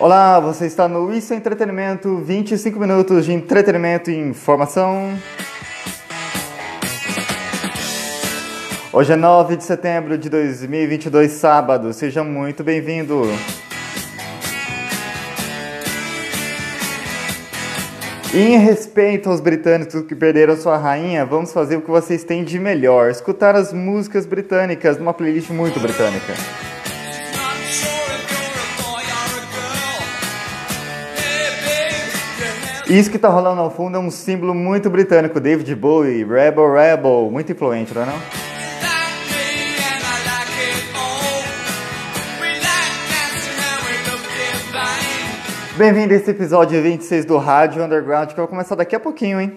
Olá, você está no Isso é Entretenimento, 25 minutos de entretenimento e informação. Hoje é 9 de setembro de 2022, sábado. Seja muito bem-vindo. Em respeito aos britânicos que perderam sua rainha, vamos fazer o que vocês têm de melhor: escutar as músicas britânicas numa playlist muito britânica. Isso que tá rolando ao fundo é um símbolo muito britânico, David Bowie, Rebel Rebel, muito influente, não é não? Bem-vindo a esse episódio 26 do Rádio Underground, que vai começar daqui a pouquinho, hein?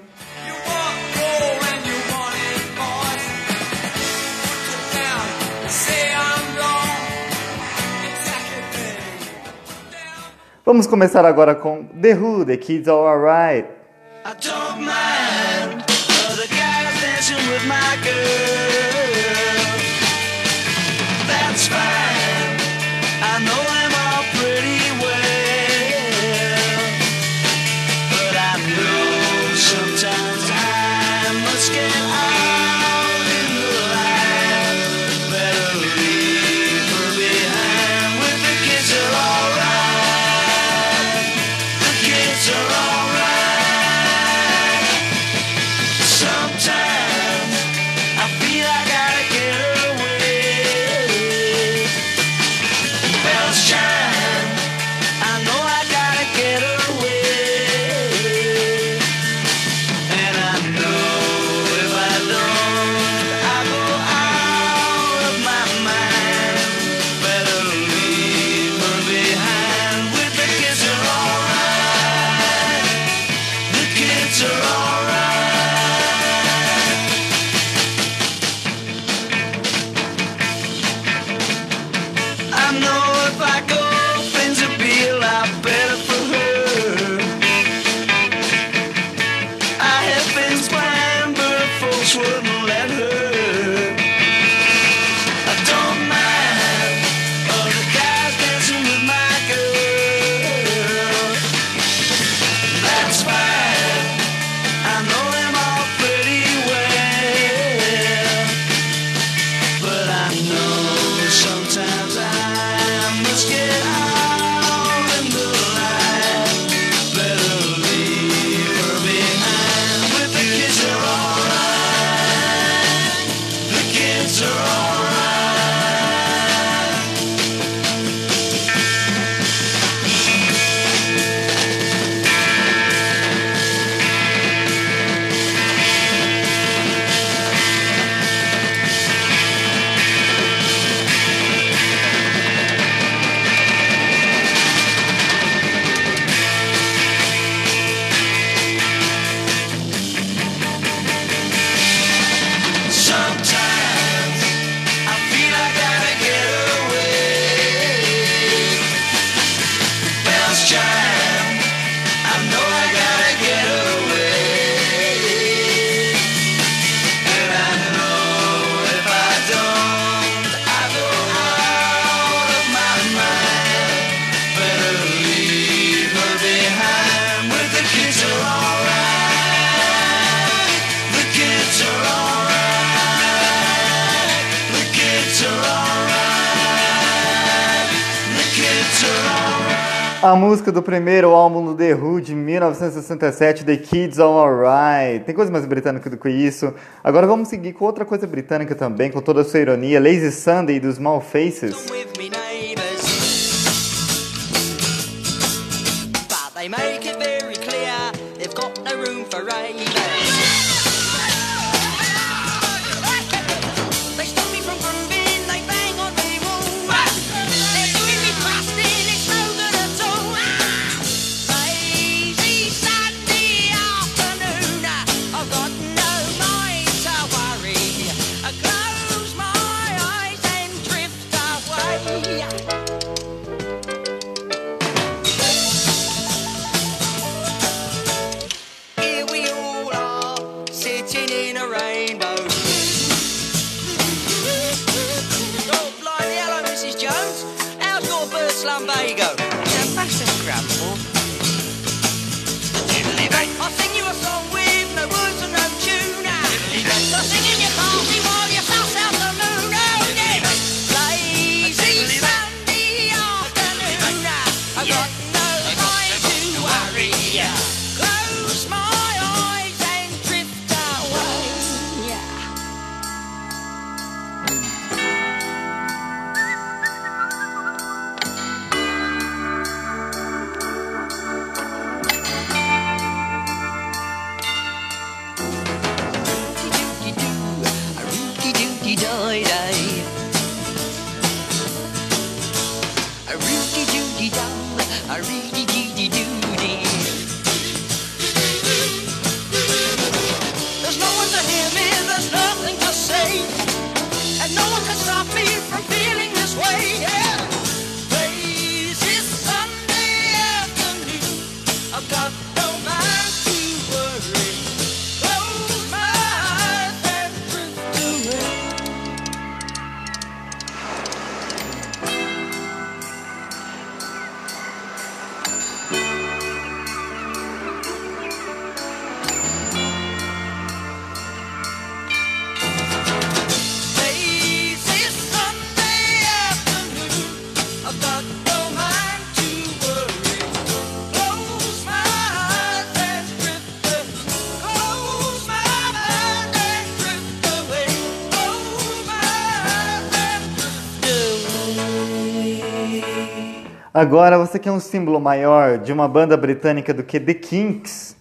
Vamos começar agora com The Who, The Kids All Alright. A música do primeiro álbum do The Who de 1967, The Kids All Alright. Tem coisa mais britânica do que isso. Agora vamos seguir com outra coisa britânica também, com toda a sua ironia. Lazy Sunday dos Small Faces. dum, a reedy dee dee doo. Agora, você quer um símbolo maior de uma banda britânica do que The Kinks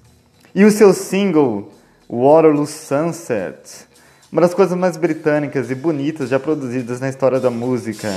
e o seu single Waterloo Sunset, uma das coisas mais britânicas e bonitas já produzidas na história da música.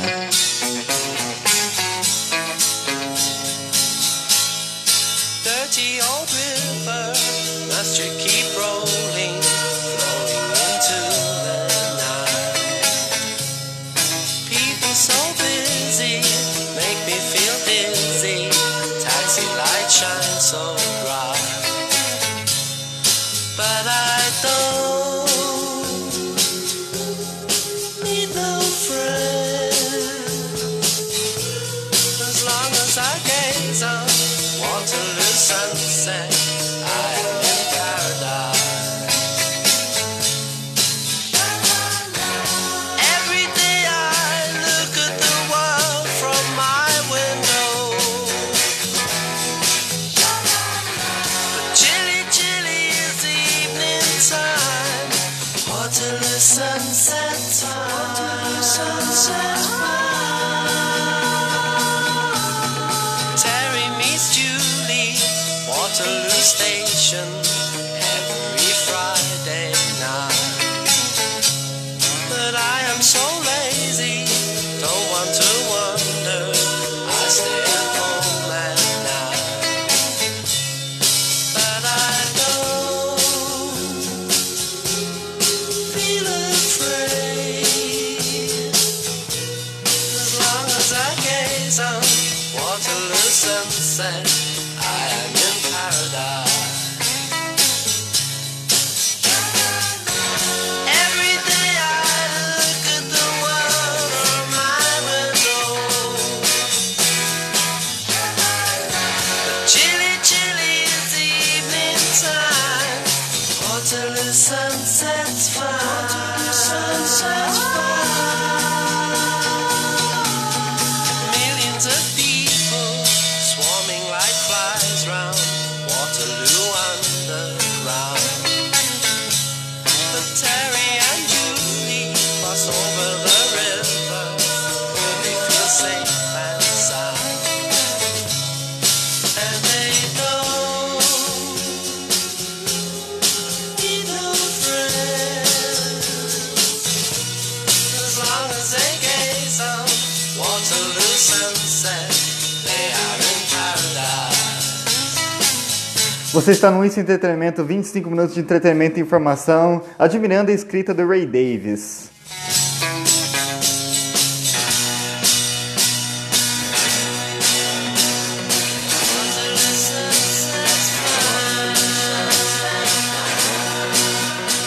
Você está no Isso Entretenimento, 25 minutos de entretenimento e informação, admirando a escrita do Ray Davis.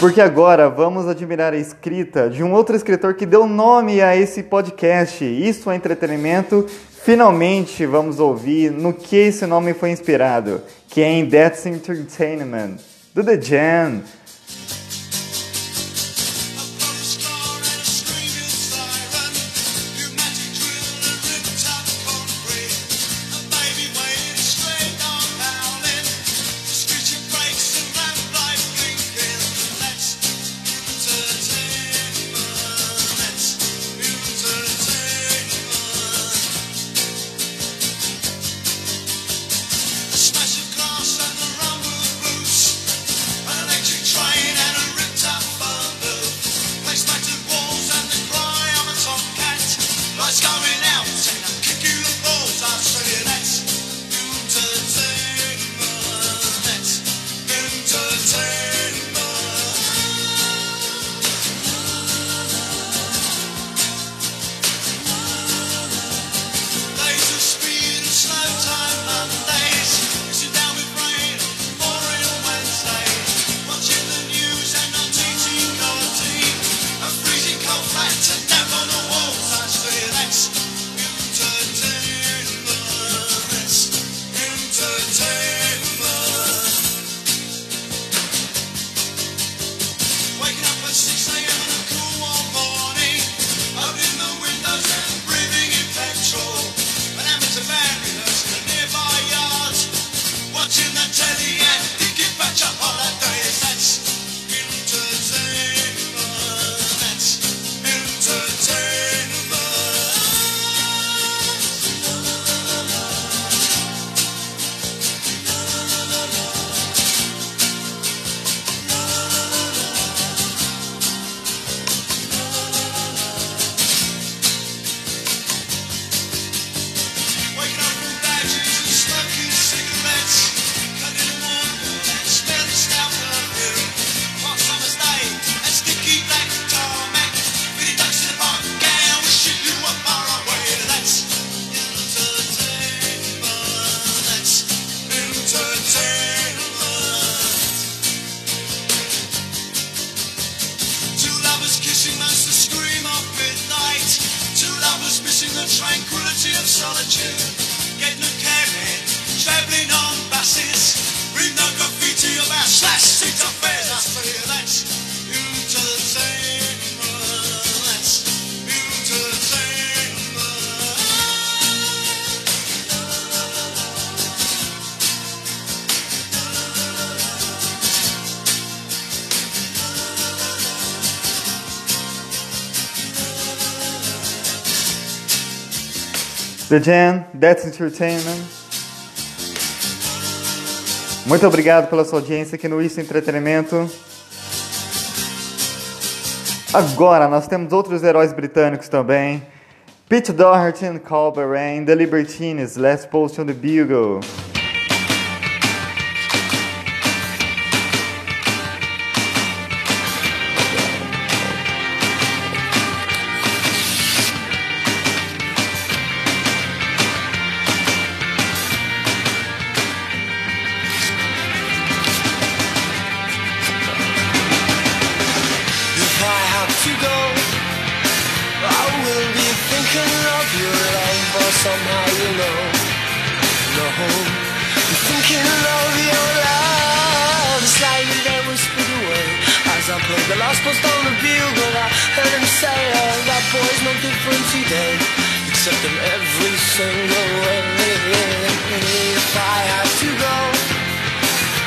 Porque agora vamos admirar a escrita de um outro escritor que deu nome a esse podcast. Isso é entretenimento. Finalmente vamos ouvir no que esse nome foi inspirado que é em That's Entertainment, do The Jam, tranquility of solitude. The Jam, That's Entertainment. Muito obrigado pela sua audiência aqui no Isso Entretenimento. Agora nós temos outros heróis britânicos também. Pete Doherty, Colbert Rain, The Libertines, Last Post on the Bugle. The last post on the bugle. I heard him say, "Oh, that boy's no different today, except in every single way." If I have to go.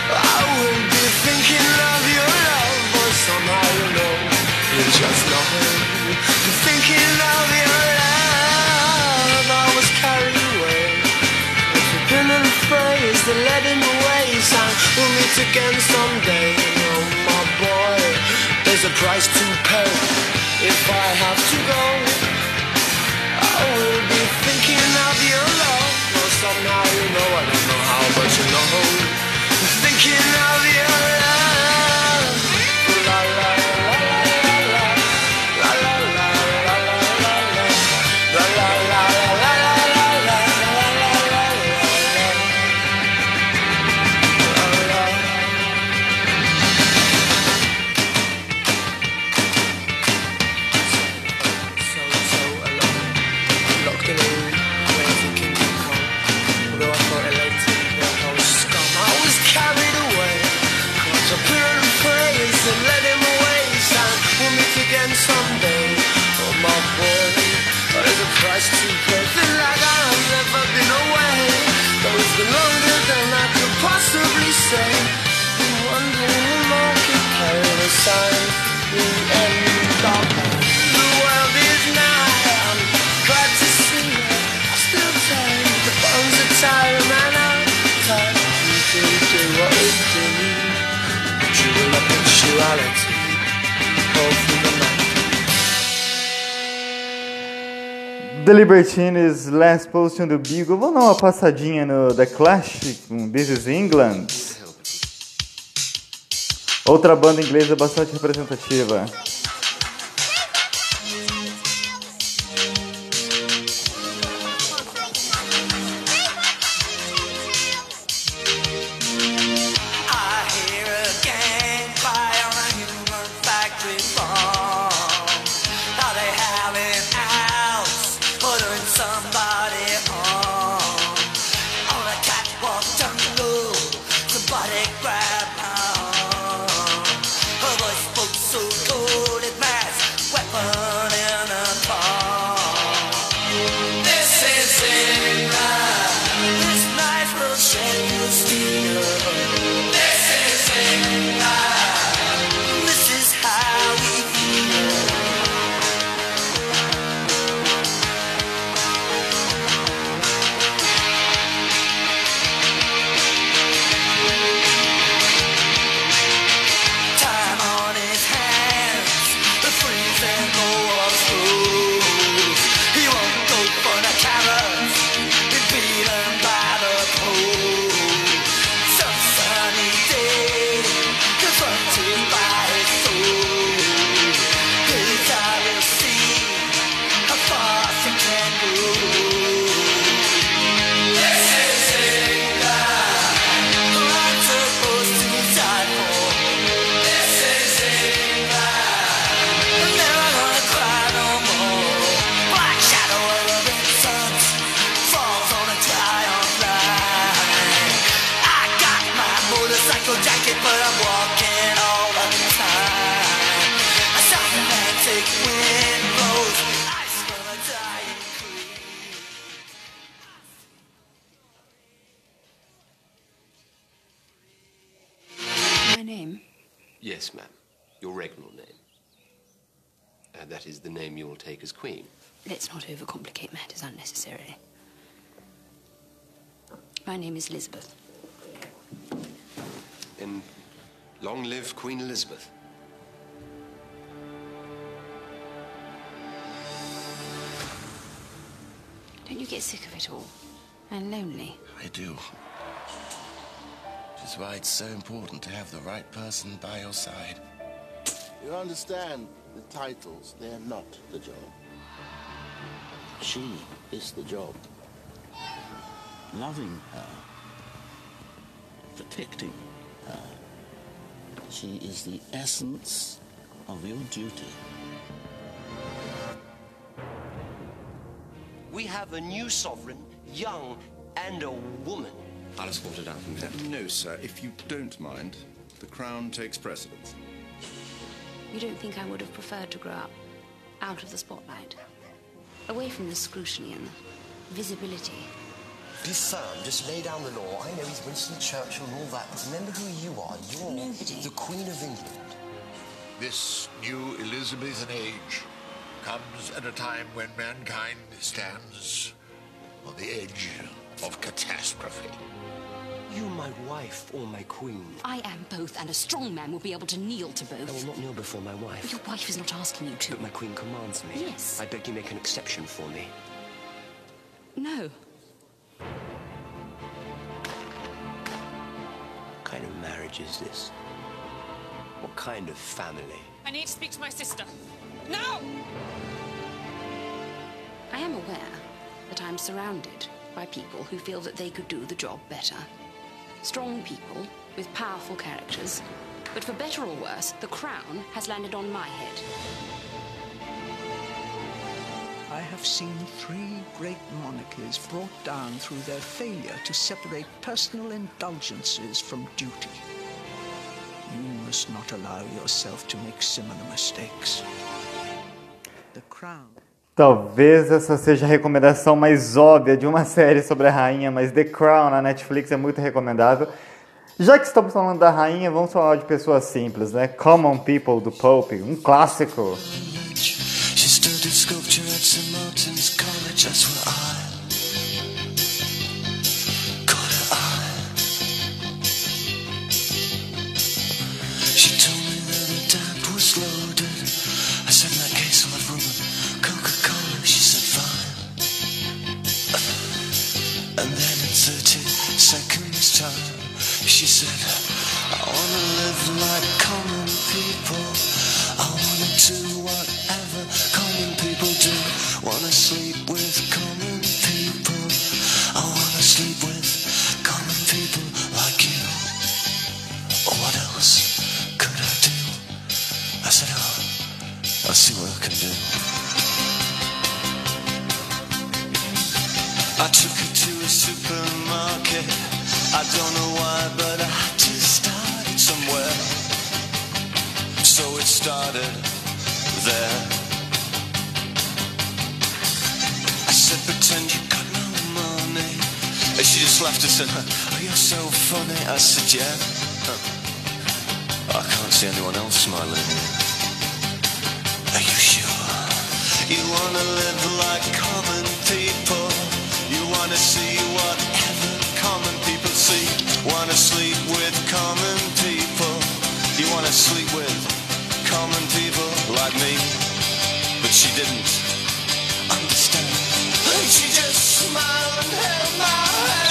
I will be thinking of your love, but somehow you know you just know. Thinking of your love, I was carried away. With a pin and phrase that led him away. He sang, we'll meet again someday. Price to pay if I have to go. I will be thinking of your love, but somehow you know I don't know how, but you know. Thinking of your love. The Libertines, Last Post on the Bugle. Vamos dar uma passadinha no The Clash com This is England. Outra banda inglesa bastante representativa. My name is Elizabeth. Then long live Queen Elizabeth. Don't you get sick of it all? And lonely? I do. Which is why it's so important to have the right person by your side. You understand, the titles, they're not the job. She is the job. Loving her, protecting her. She is the essence of your duty. We have a new sovereign, young and a woman. I'll escort her down from there. No, sir. If you don't mind, the crown takes precedence. You don't think I would have preferred to grow up out of the spotlight? Away from the scrutiny and the visibility. Be firm, just lay down the law. I know he's Winston Churchill and all that, but remember who you are. You're Nobody. the Queen of England. This new Elizabethan age comes at a time when mankind stands on the edge of catastrophe. You my wife or my queen? I am both, and a strong man will be able to kneel to both. I will not kneel before my wife. Your wife is not asking you to. But my queen commands me. Yes. I beg you make an exception for me. No. Kind of marriage is this? What kind of family? I need to speak to my sister. Now! I am aware that I'm surrounded by people who feel that they could do the job better. Strong people with powerful characters. But for better or worse, the crown has landed on my head. I have seen three great monarchies brought down through their failure to separate personal indulgences from duty. You must not allow yourself to make similar mistakes. The crown. Talvez essa seja a recomendação mais óbvia de uma série sobre a rainha, mas The Crown na Netflix é muito recomendável. Já que estamos falando da rainha, vamos falar de pessoas simples, né? Common People do Pope, um clássico. That's where I caught her. She told me that her dad was loaded. I said, in that case, I'll have rum Coca-Cola. She said, fine. And then in 30 seconds time, she said, I wanna live like common people. I took her to a supermarket. I don't know why, but I had to start it somewhere. So it started there. I said, pretend you got no money. And she just laughed and said, oh, you're so funny. I said, yeah. I can't see anyone else smiling. You wanna live like common people. You wanna see whatever common people see. Wanna sleep with common people. You wanna sleep with common people like me. But she didn't understand. And she just smiled and held my hand.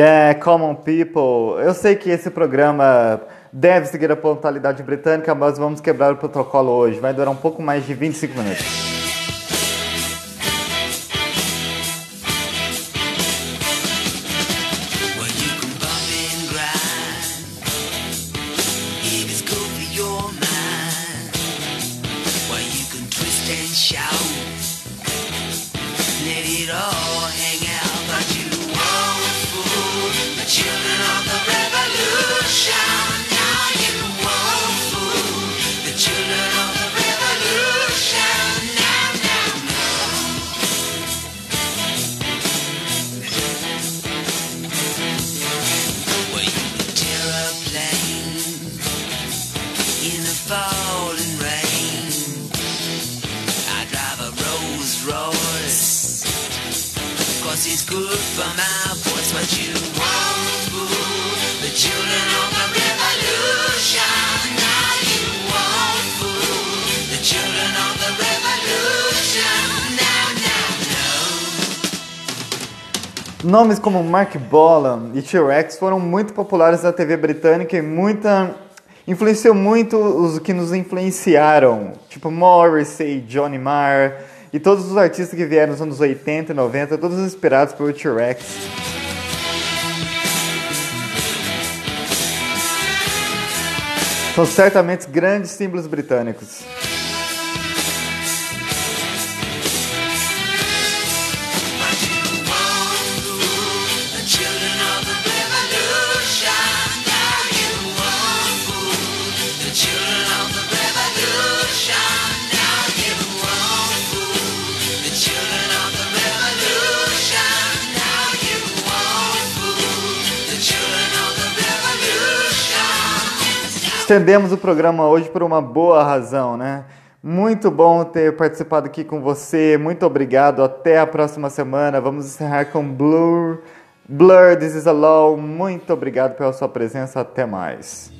Yeah, Common People. Eu sei que esse programa deve seguir a pontualidade britânica, mas vamos quebrar o protocolo hoje. Vai durar um pouco mais de 25 minutos. Nomes como Mark Bolan e T-Rex foram muito populares na TV britânica e muita influenciou muito os que nos influenciaram, tipo Morrissey, Johnny Marr e todos os artistas que vieram nos anos 80 e 90, todos inspirados pelo T-Rex. São certamente grandes símbolos britânicos. Estendemos o programa hoje por uma boa razão, né? Muito bom ter participado aqui com você. Muito obrigado. Até a próxima semana. Vamos encerrar com Blur. Blur, This is a Law. Muito obrigado pela sua presença. Até mais.